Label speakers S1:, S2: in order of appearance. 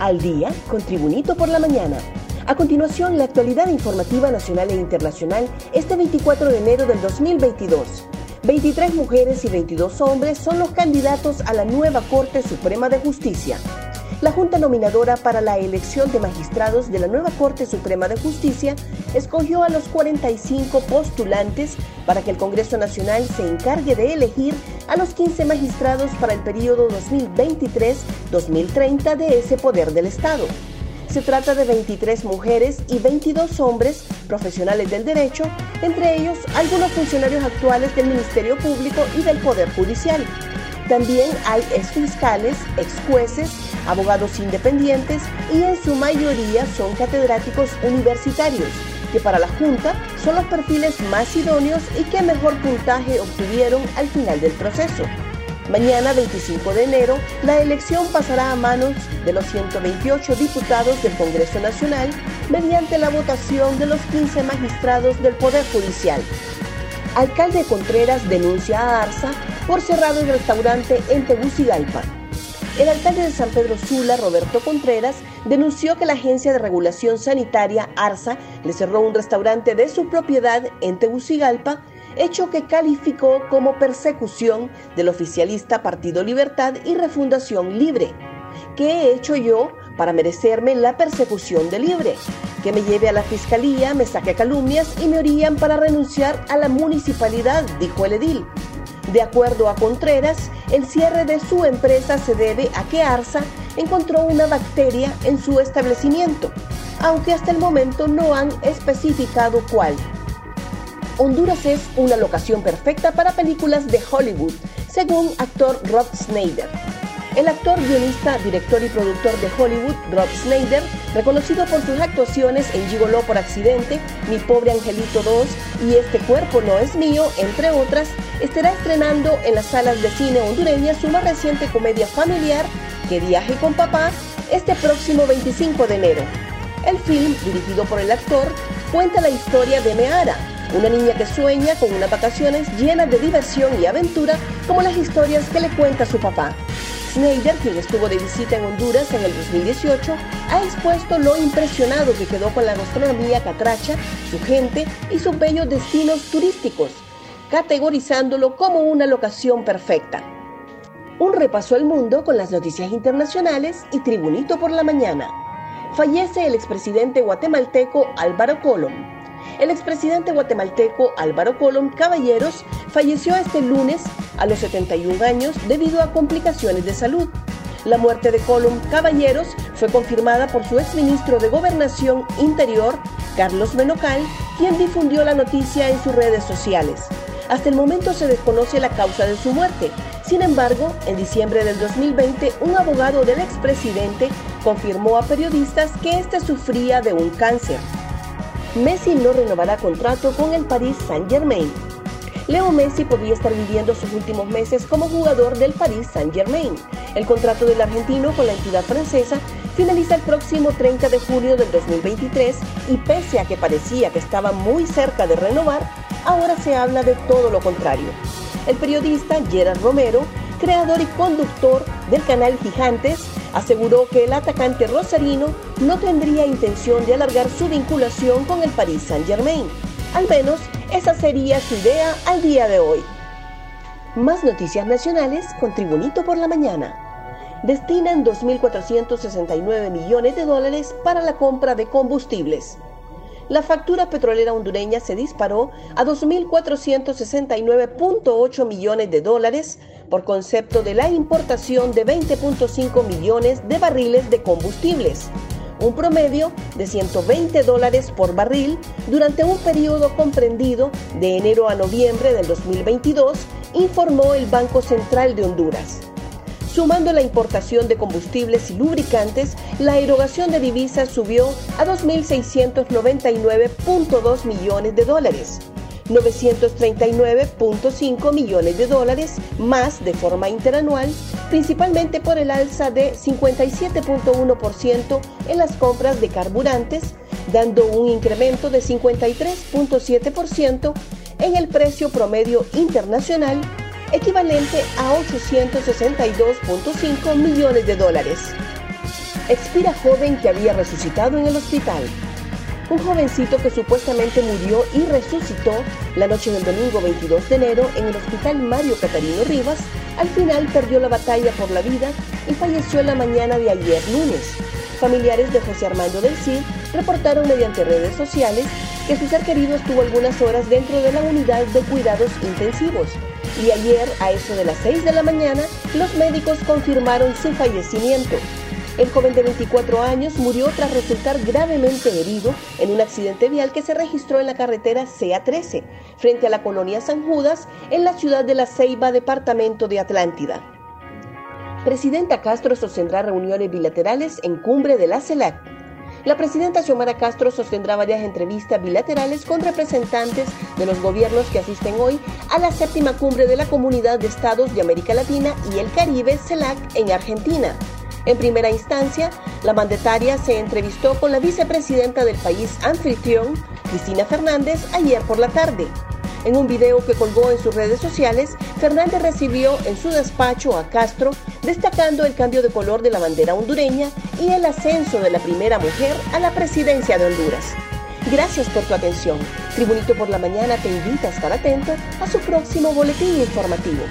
S1: Al día con Tribunito por la mañana. A continuación, la actualidad informativa nacional e internacional este 24 de enero del 2022. 23 mujeres y 22 hombres son los candidatos a la nueva Corte Suprema de Justicia. La Junta Nominadora para la elección de magistrados de la nueva Corte Suprema de Justicia escogió a los 45 postulantes para que el Congreso Nacional se encargue de elegir a los 15 magistrados para el periodo 2023-2030 de ese poder del Estado. Se trata de 23 mujeres y 22 hombres profesionales del derecho, entre ellos algunos funcionarios actuales del Ministerio Público y del Poder Judicial. También hay exfiscales, exjueces, abogados independientes y en su mayoría son catedráticos universitarios, que para la Junta son los perfiles más idóneos y que mejor puntaje obtuvieron al final del proceso. Mañana 25 de enero, la elección pasará a manos de los 128 diputados del Congreso Nacional mediante la votación de los 15 magistrados del Poder Judicial. Alcalde Contreras denuncia a Arza por cerrar el restaurante en Tegucigalpa. El alcalde de San Pedro Sula, Roberto Contreras, denunció que la Agencia de Regulación Sanitaria, ARSA, le cerró un restaurante de su propiedad en Tegucigalpa hecho que calificó como persecución del oficialista Partido Libertad y Refundación Libre. ¿Qué he hecho yo para merecerme la persecución de Libre? Que me lleve a la fiscalía, me saque calumnias y me orillan para renunciar a la municipalidad, dijo el edil. De acuerdo a Contreras, el cierre de su empresa se debe a que Arsa encontró una bacteria en su establecimiento, aunque hasta el momento no han especificado cuál. Honduras es una locación perfecta para películas de Hollywood, según actor Rob Snyder. El actor, guionista, director y productor de Hollywood, Rob Snyder, reconocido por sus actuaciones en Gigoló por accidente, Mi pobre angelito 2 y Este cuerpo no es mío, entre otras, estará estrenando en las salas de cine hondureñas su más reciente comedia familiar, Que viaje con papá, este próximo 25 de enero. El film, dirigido por el actor, cuenta la historia de Meara, una niña que sueña con unas vacaciones llenas de diversión y aventura como las historias que le cuenta su papá. Snyder, quien estuvo de visita en Honduras en el 2018, ha expuesto lo impresionado que quedó con la gastronomía catracha, su gente y sus bellos destinos turísticos, categorizándolo como una locación perfecta. Un repaso al mundo con las noticias internacionales y Tribunito por la mañana. Fallece el expresidente guatemalteco Álvaro Colom. El expresidente guatemalteco Álvaro Colom Caballeros falleció este lunes a los 71 años debido a complicaciones de salud. La muerte de Colom Caballeros fue confirmada por su exministro de Gobernación Interior, Carlos Menocal, quien difundió la noticia en sus redes sociales. Hasta el momento se desconoce la causa de su muerte. Sin embargo, en diciembre del 2020, un abogado del expresidente confirmó a periodistas que éste sufría de un cáncer. Messi no renovará contrato con el Paris Saint-Germain. Leo Messi podría estar viviendo sus últimos meses como jugador del Paris Saint-Germain. El contrato del argentino con la entidad francesa finaliza el próximo 30 de julio del 2023 y pese a que parecía que estaba muy cerca de renovar, ahora se habla de todo lo contrario. El periodista Gerard Romero, creador y conductor del canal Gigantes, aseguró que el atacante rosarino no tendría intención de alargar su vinculación con el Paris Saint-Germain. Al menos esa sería su idea al día de hoy. Más noticias nacionales con Tribunito por la Mañana. Destinan 2.469 millones de dólares para la compra de combustibles. La factura petrolera hondureña se disparó a 2.469.8 millones de dólares por concepto de la importación de 20.5 millones de barriles de combustibles, un promedio de 120 dólares por barril durante un periodo comprendido de enero a noviembre del 2022, informó el Banco Central de Honduras. Sumando la importación de combustibles y lubricantes, la erogación de divisas subió a 2.699.2 millones de dólares, 939.5 millones de dólares más de forma interanual, principalmente por el alza de 57.1% en las compras de carburantes, dando un incremento de 53.7% en el precio promedio internacional, equivalente a 862.5 millones de dólares. expira joven que había resucitado en el hospital. Un jovencito que supuestamente murió y resucitó la noche del domingo 22 de enero en el hospital Mario Catarino Rivas, al final perdió la batalla por la vida y falleció la mañana de ayer lunes. Familiares de José Armando del Cid reportaron mediante redes sociales que su ser querido estuvo algunas horas dentro de la unidad de cuidados intensivos y ayer a eso de las 6 de la mañana los médicos confirmaron su fallecimiento. El joven de 24 años murió tras resultar gravemente herido en un accidente vial que se registró en la carretera CA13, frente a la colonia San Judas, en la ciudad de La Ceiba, departamento de Atlántida. Presidenta Castro sostendrá reuniones bilaterales en cumbre de la CELAC. La presidenta Xiomara Castro sostendrá varias entrevistas bilaterales con representantes de los gobiernos que asisten hoy a la séptima cumbre de la Comunidad de Estados de América Latina y el Caribe, CELAC, en Argentina. En primera instancia, la mandataria se entrevistó con la vicepresidenta del país anfitrión, Cristina Fernández, ayer por la tarde. En un video que colgó en sus redes sociales, Fernández recibió en su despacho a Castro, destacando el cambio de color de la bandera hondureña y el ascenso de la primera mujer a la presidencia de Honduras. Gracias por tu atención. Tribunito por la Mañana te invita a estar atento a su próximo boletín informativo.